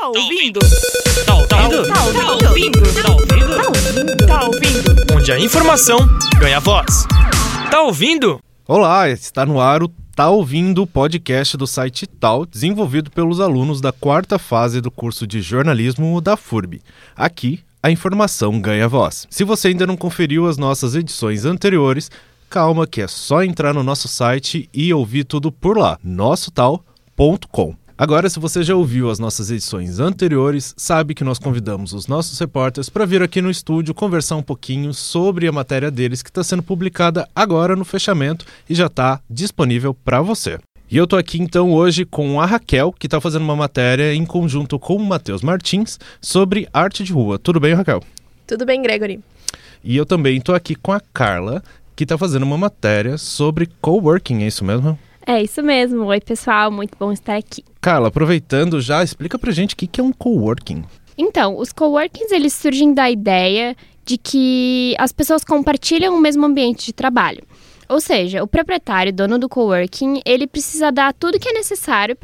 Tá ouvindo? Tá ouvindo? Tá ouvindo? Tá ouvindo? Tá ouvindo? Onde a informação ganha voz. Tá ouvindo? Olá, está no ar o Tá Ouvindo o podcast do site Tal, desenvolvido pelos alunos da quarta fase do curso de jornalismo da FURB. Aqui, a informação ganha voz. Se você ainda não conferiu as nossas edições anteriores, calma que é só entrar no nosso site e ouvir tudo por lá, nossotal.com. Agora, se você já ouviu as nossas edições anteriores, sabe que nós convidamos os nossos repórteres para vir aqui no estúdio conversar um pouquinho sobre a matéria deles que está sendo publicada agora no fechamento e já está disponível para você. E eu tô aqui então hoje com a Raquel, que está fazendo uma matéria em conjunto com o Matheus Martins sobre arte de rua. Tudo bem, Raquel? Tudo bem, Gregory. E eu também tô aqui com a Carla, que está fazendo uma matéria sobre coworking, é isso mesmo? É isso mesmo. Oi, pessoal, muito bom estar aqui. Carla, aproveitando já, explica pra gente o que é um coworking. Então, os coworkings, eles surgem da ideia de que as pessoas compartilham o mesmo ambiente de trabalho. Ou seja, o proprietário, dono do coworking, ele precisa dar tudo que é necessário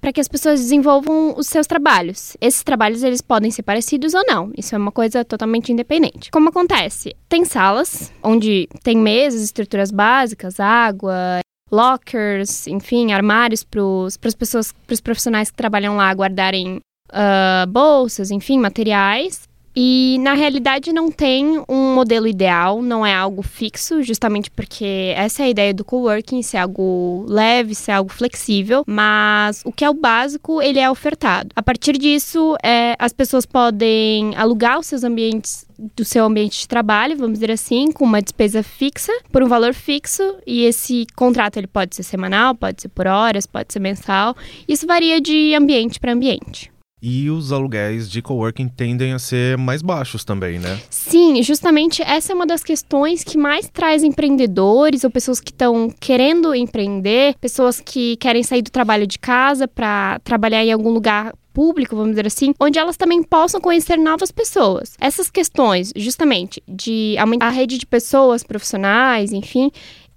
para que as pessoas desenvolvam os seus trabalhos. Esses trabalhos eles podem ser parecidos ou não. Isso é uma coisa totalmente independente. Como acontece? Tem salas onde tem mesas, estruturas básicas, água, lockers, enfim, armários para as pessoas, para os profissionais que trabalham lá guardarem uh, bolsas, enfim, materiais. E na realidade não tem um modelo ideal, não é algo fixo, justamente porque essa é a ideia do coworking, ser algo leve, ser algo flexível, mas o que é o básico, ele é ofertado. A partir disso, é, as pessoas podem alugar os seus ambientes do seu ambiente de trabalho, vamos dizer assim, com uma despesa fixa, por um valor fixo, e esse contrato ele pode ser semanal, pode ser por horas, pode ser mensal. Isso varia de ambiente para ambiente e os aluguéis de coworking tendem a ser mais baixos também, né? Sim, justamente essa é uma das questões que mais traz empreendedores ou pessoas que estão querendo empreender, pessoas que querem sair do trabalho de casa para trabalhar em algum lugar público, vamos dizer assim, onde elas também possam conhecer novas pessoas. Essas questões, justamente, de aumentar a rede de pessoas profissionais, enfim,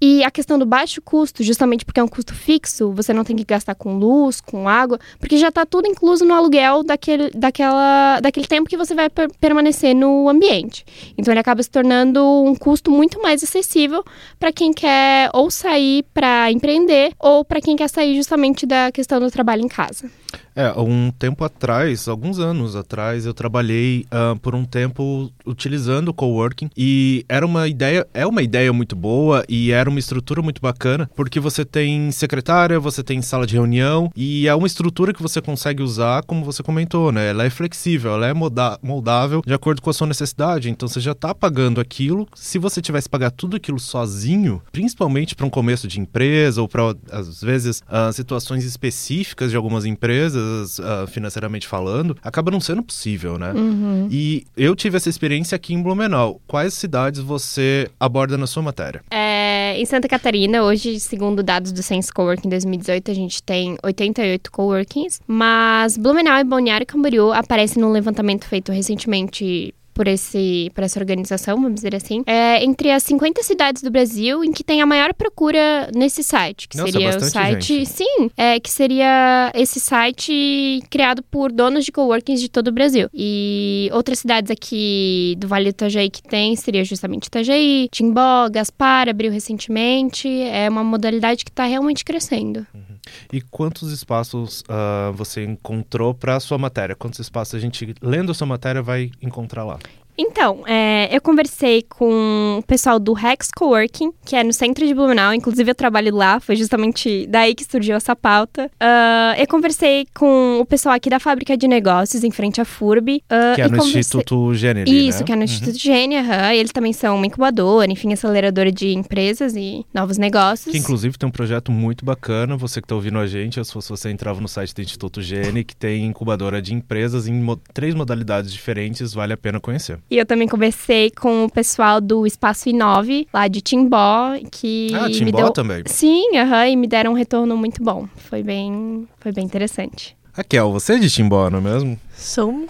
e a questão do baixo custo, justamente porque é um custo fixo, você não tem que gastar com luz, com água, porque já está tudo incluso no aluguel daquele, daquela, daquele tempo que você vai per permanecer no ambiente. Então ele acaba se tornando um custo muito mais acessível para quem quer ou sair para empreender ou para quem quer sair justamente da questão do trabalho em casa. É, um tempo atrás, alguns anos atrás, eu trabalhei uh, por um tempo utilizando o coworking e era uma ideia, é uma ideia muito boa e era uma estrutura muito bacana, porque você tem secretária, você tem sala de reunião e é uma estrutura que você consegue usar, como você comentou, né? Ela é flexível, ela é moldável de acordo com a sua necessidade. Então você já está pagando aquilo. Se você tivesse pagar tudo aquilo sozinho, principalmente para um começo de empresa ou para às vezes uh, situações específicas de algumas empresas uh, financeiramente falando, acaba não sendo possível, né? Uhum. E eu tive essa experiência aqui em Blumenau. Quais cidades você aborda na sua matéria? É, em Santa Catarina, hoje, segundo dados do Sense Coworking 2018, a gente tem 88 coworkings, mas Blumenau e Balneário Camboriú aparecem num levantamento feito recentemente por, esse, por essa organização, vamos dizer assim, é entre as 50 cidades do Brasil em que tem a maior procura nesse site, que Nossa, seria o site, gente. sim, é que seria esse site criado por donos de coworkings de todo o Brasil. E outras cidades aqui do Vale do Itajaí que tem seria justamente Itajaí, Timbó, Gaspar abriu recentemente, é uma modalidade que está realmente crescendo. Uhum. E quantos espaços uh, você encontrou para a sua matéria? Quantos espaços a gente, lendo a sua matéria, vai encontrar lá? Então, é, eu conversei com o pessoal do Rex Coworking, que é no centro de Blumenau, inclusive eu trabalho lá, foi justamente daí que surgiu essa pauta. Uh, eu conversei com o pessoal aqui da Fábrica de Negócios, em frente à FURB. Uh, que é no conversei... Instituto Gênero, Isso, né? que é no uhum. Instituto Gênero, uhum. eles também são uma incubadora, enfim, aceleradora de empresas e novos negócios. Que inclusive tem um projeto muito bacana, você que está ouvindo a gente, se você entrava no site do Instituto Gene, que tem incubadora de empresas em mo três modalidades diferentes, vale a pena conhecer. E eu também conversei com o pessoal do Espaço Inove, lá de Timbó, que ah, Timbó me deu... também? Sim, uhum, e me deram um retorno muito bom. Foi bem, foi bem interessante. Raquel, você é de Timbó, não é mesmo? Sou.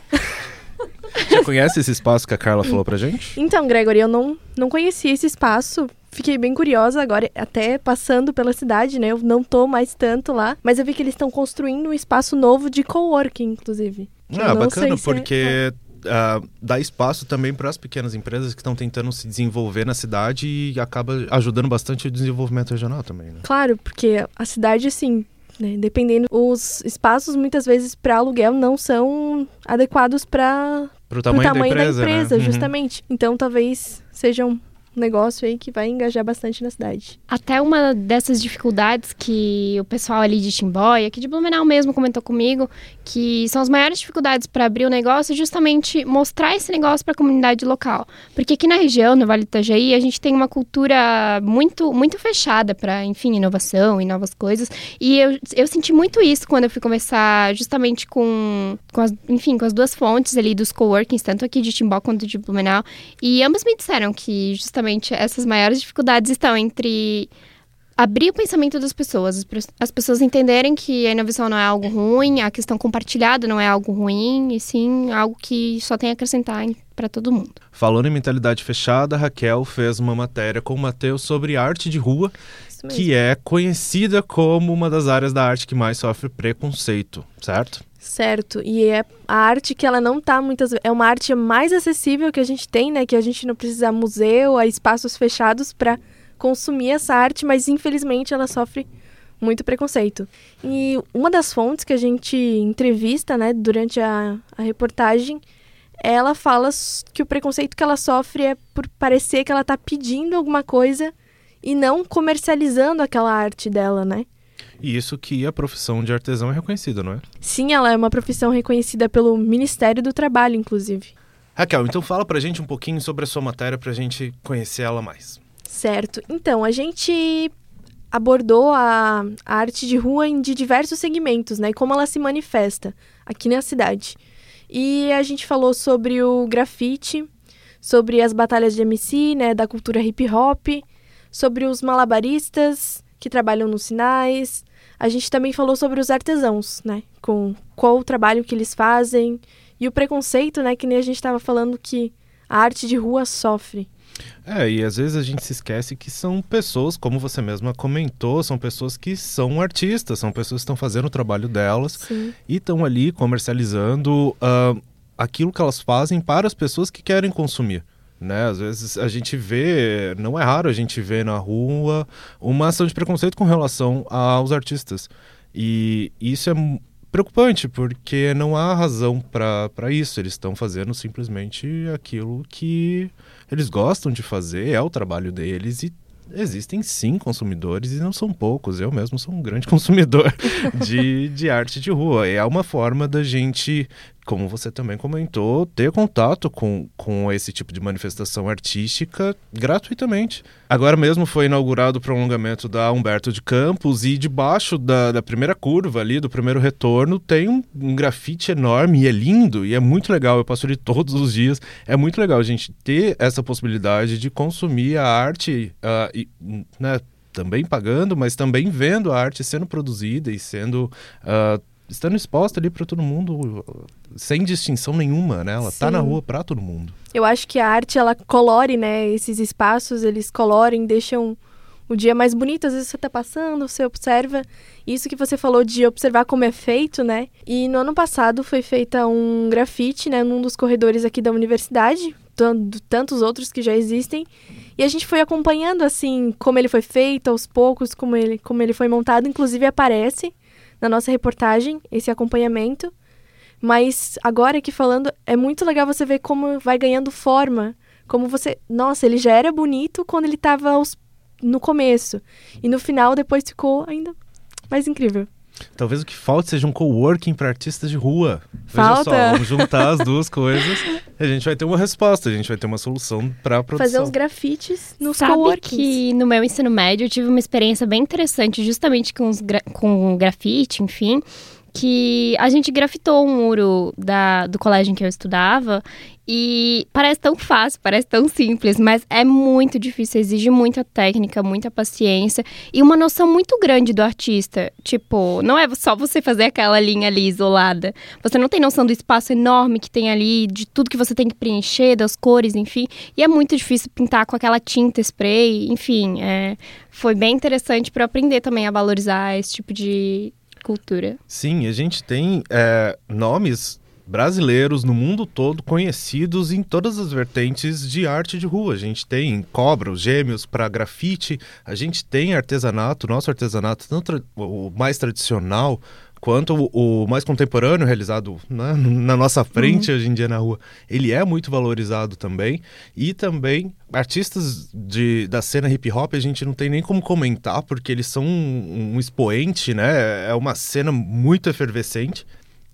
Já conhece esse espaço que a Carla falou pra gente? Então, Gregory, eu não, não conhecia esse espaço. Fiquei bem curiosa agora, até passando pela cidade, né? Eu não tô mais tanto lá, mas eu vi que eles estão construindo um espaço novo de coworking, inclusive. Ah, não bacana, sei se é- ah, dá espaço também para as pequenas empresas que estão tentando se desenvolver na cidade e acaba ajudando bastante o desenvolvimento regional também, né? Claro, porque a cidade, assim, né, dependendo, os espaços muitas vezes para aluguel não são adequados para o tamanho, tamanho da empresa, né? Uhum. justamente. Então talvez seja um negócio aí que vai engajar bastante na cidade. Até uma dessas dificuldades que o pessoal ali de Timbó e aqui de Blumenau mesmo comentou comigo, que são as maiores dificuldades para abrir o negócio, é justamente mostrar esse negócio para a comunidade local. Porque aqui na região, no Vale do Itajaí, a gente tem uma cultura muito, muito fechada para, enfim, inovação e novas coisas. E eu, eu senti muito isso quando eu fui conversar justamente com, com as, enfim, com as duas fontes ali dos coworkings, tanto aqui de Timbó quanto de Blumenau. E ambas me disseram que justamente essas maiores dificuldades estão entre abrir o pensamento das pessoas, as pe- as pessoas entenderem que a inovação não é algo ruim, a questão compartilhada não é algo ruim, e sim algo que só tem a acrescentar para todo mundo. Falando em mentalidade fechada, Raquel fez uma matéria com o Matheus sobre arte de rua, que é conhecida como uma das áreas da arte que mais sofre preconceito, certo? Certo. E é a arte que ela não tá muitas. É uma arte mais acessível que a gente tem, né? Que a gente não precisa museu, a espaços fechados para consumir essa arte, mas infelizmente ela sofre muito preconceito. E uma das fontes que a gente entrevista, né, durante a, a reportagem, ela fala que o preconceito que ela sofre é por parecer que ela tá pedindo alguma coisa e não comercializando aquela arte dela, né? E isso que a profissão de artesão é reconhecida, não é? Sim, ela é uma profissão reconhecida pelo Ministério do Trabalho, inclusive. Raquel, então fala pra gente um pouquinho sobre a sua matéria pra gente conhecer ela mais. Certo. Então, a gente abordou a, a arte de rua em de diversos segmentos, né? E como ela se manifesta aqui na cidade. E a gente falou sobre o grafite, sobre as batalhas de MC, né? Da cultura hip hop, sobre os malabaristas que trabalham nos sinais. A gente também falou sobre os artesãos, né? Com qual o trabalho que eles fazem. E o preconceito, né? Que nem a gente estava falando que a arte de rua sofre. É, e às vezes a gente se esquece que são pessoas, como você mesma comentou, são pessoas que são artistas, são pessoas que estão fazendo o trabalho delas Sim. e estão ali comercializando ah, aquilo que elas fazem para as pessoas que querem consumir. Né? Às vezes a gente vê, não é raro a gente ver na rua uma ação de preconceito com relação aos artistas. E isso é preocupante, porque não há razão para isso. Eles estão fazendo simplesmente aquilo que eles gostam de fazer, é o trabalho deles e existem sim consumidores e não são poucos. Eu mesmo sou um grande consumidor de, de arte de rua. É uma forma da gente, como você também comentou, ter contato com, com esse tipo de manifestação artística gratuitamente. Agora mesmo foi inaugurado o prolongamento da Humberto de Campos e debaixo da, da primeira curva ali, do primeiro retorno, tem um, um grafite enorme e é lindo e é muito legal. Eu passo ali todos os dias. É muito legal a gente ter essa possibilidade de consumir a arte ah, e, né, também pagando, mas também vendo a arte sendo produzida e sendo ah, estando exposta ali para todo mundo sem distinção nenhuma, né? Ela tá Sim. na rua para todo mundo. Eu acho que a arte, ela colore, né? Esses espaços, eles colorem, deixam o dia mais bonito. Às vezes você tá passando, você observa. Isso que você falou de observar como é feito, né? E no ano passado foi feita um grafite, né? Num dos corredores aqui da universidade. tan- Tantos outros que já existem. E a gente foi acompanhando, assim, como ele foi feito, aos poucos, como ele, como ele foi montado. Inclusive aparece na nossa reportagem esse acompanhamento. Mas agora aqui falando, é muito legal você ver como vai ganhando forma. Como você. Nossa, ele já era bonito quando ele tava aos- no começo. E no final, depois ficou ainda mais incrível. Talvez o que falte seja um coworking para artistas de rua. Veja Falta. só, vamos juntar as duas coisas. A gente vai ter uma resposta, a gente vai ter uma solução para produção. Fazer uns grafites nos Sabe coworkings. que no meu ensino médio eu tive uma experiência bem interessante, justamente com, os gra- com o grafite, enfim, que a gente grafitou um muro da, do colégio em que eu estudava e parece tão fácil, parece tão simples, mas é muito difícil, exige muita técnica, muita paciência e uma noção muito grande do artista. Tipo, não é só você fazer aquela linha ali isolada. Você não tem noção do espaço enorme que tem ali, de tudo que você tem que preencher, das cores, enfim. E é muito difícil pintar com aquela tinta spray, enfim. é, foi bem interessante para aprender também a valorizar esse tipo de cultura. Sim, a gente tem é, nomes brasileiros no mundo todo conhecidos em todas as vertentes de arte de rua. A gente tem cobra, os gêmeos para grafite, a gente tem artesanato, nosso artesanato, tanto o mais tradicional quanto o, mais contemporâneo realizado né, na nossa frente uhum. hoje em dia na rua, ele é muito valorizado também. E também artistas de, da cena hip hop a gente não tem nem como comentar, porque eles são um, um expoente, né? É uma cena muito efervescente.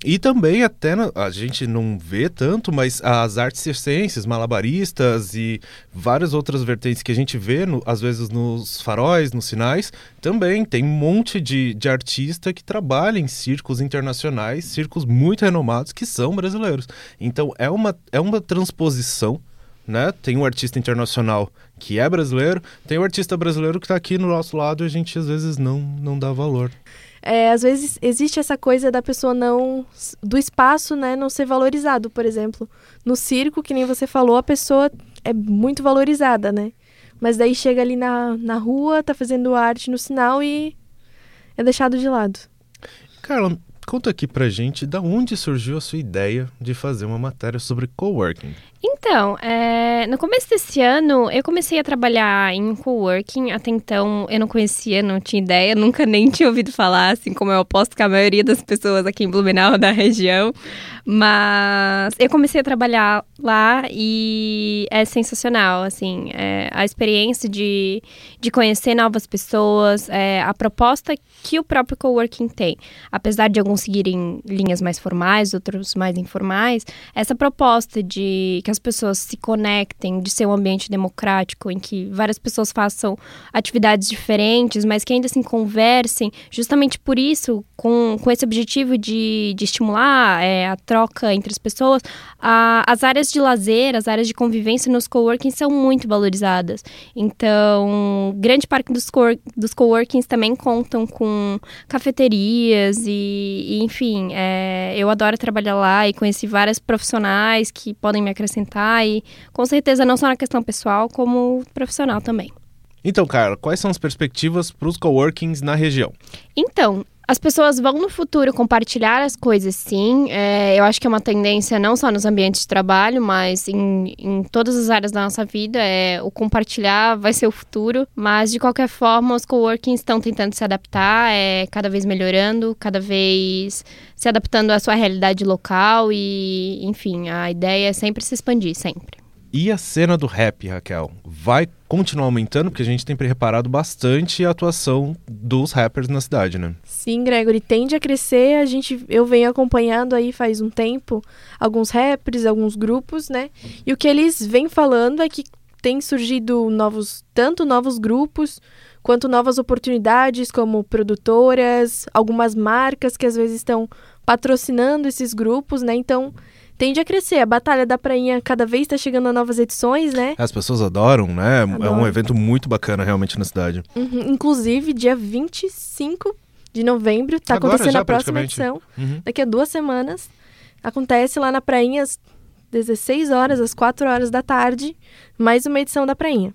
E também até a gente não vê tanto, mas as artes circenses, malabaristas e várias outras vertentes que a gente vê, no, às vezes nos faróis, nos sinais, também tem um monte de, de artista que trabalha em circos internacionais, circos muito renomados que são brasileiros. Então é uma, é uma transposição né? Tem um artista internacional que é brasileiro, tem o um artista brasileiro que está aqui no nosso lado e a gente às vezes não, não dá valor é, às vezes existe essa coisa da pessoa não. do espaço, né, não ser valorizado, por exemplo. No circo, que nem você falou, a pessoa é muito valorizada, né? Mas daí chega ali na, na rua, tá fazendo arte no sinal e é deixado de lado. Carla, conta aqui pra gente da onde surgiu a sua ideia de fazer uma matéria sobre coworking. Então, é, no começo desse ano, eu comecei a trabalhar em coworking. Até então, eu não conhecia, não tinha ideia, nunca nem tinha ouvido falar, assim como eu aposto que a maioria das pessoas aqui em Blumenau, da região. Mas eu comecei a trabalhar lá e é sensacional, assim, é, a experiência de, de conhecer novas pessoas, é, a proposta que o próprio coworking tem. Apesar de alguns seguirem linhas mais formais, outros mais informais, essa proposta de que as pessoas se conectem, de ser um ambiente democrático, em que várias pessoas façam atividades diferentes, mas que ainda assim conversem, justamente por isso, com, com esse objetivo de, de estimular é, a troca entre as pessoas, a, as áreas de lazer, as áreas de convivência nos coworkings são muito valorizadas. Então, grande parte dos, co dos coworkings também contam com cafeterias e, e enfim, é, eu adoro trabalhar lá e conheci várias profissionais que podem me acrescentar acrescentar e com certeza não só na questão pessoal, como profissional também. Então, cara, quais são as perspectivas para os coworkings na região? Então, as pessoas vão no futuro compartilhar as coisas, sim. É, eu acho que é uma tendência não só nos ambientes de trabalho, mas em, em todas as áreas da nossa vida. É, o compartilhar vai ser o futuro. Mas, de qualquer forma, os coworkings estão tentando se adaptar, é, cada vez melhorando, cada vez se adaptando à sua realidade local. E, enfim, a ideia é sempre se expandir, sempre. E a cena do rap, Raquel, vai continuar aumentando? Porque a gente tem reparado bastante a atuação dos rappers na cidade, né? Sim, Gregory, tende a crescer. A gente, eu venho acompanhando aí faz um tempo alguns rappers, alguns grupos, né? E o que eles vêm falando é que tem surgido novos, tanto novos grupos quanto novas oportunidades como produtoras, algumas marcas que às vezes estão patrocinando esses grupos, né? Então, tende a crescer. A Batalha da Prainha cada vez está chegando a novas edições, né? As pessoas adoram, né? Adoram. É um evento muito bacana realmente na cidade. Uhum. Inclusive, dia 25 de novembro, está acontecendo já, a próxima edição. Uhum. Daqui a duas semanas. Acontece lá na Prainha às 16 horas, às 4 horas da tarde, mais uma edição da Prainha.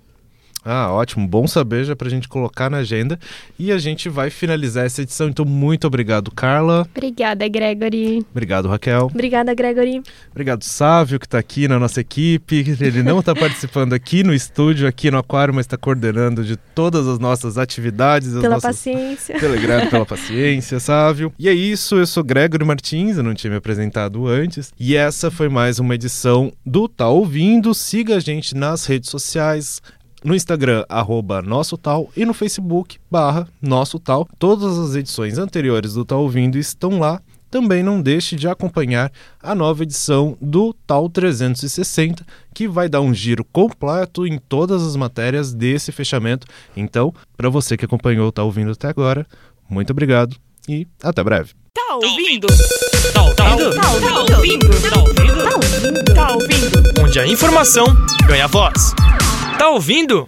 Ah, ótimo. Bom saber já para a gente colocar na agenda. E a gente vai finalizar essa edição. Então, muito obrigado, Carla. Obrigada, Gregory. Obrigado, Raquel. Obrigada, Gregory. Obrigado, Sávio, que está aqui na nossa equipe. Ele não está participando aqui no estúdio, aqui no Aquário, mas está coordenando de todas as nossas atividades. Pela nossas... paciência. Telegram, pela paciência, Sávio. E é isso. Eu sou Gregory Martins, eu não tinha me apresentado antes. E essa foi mais uma edição do Tá Ouvindo. Siga a gente nas redes sociais no Instagram, arroba Nosso Tal, e no Facebook, barra Nosso Tal. Todas as edições anteriores do Tal Ouvindo estão lá. Também não deixe de acompanhar a nova edição do Tal 360, que vai dar um giro completo em todas as matérias desse fechamento. Então, para você que acompanhou o Tá Ouvindo até agora, muito obrigado e até breve. Tá ouvindo? Tá ouvindo? Tá ouvindo? Tá ouvindo? Tá ouvindo? Tá ouvindo? Tá ouvindo? Onde a informação ganha voz. Tá ouvindo?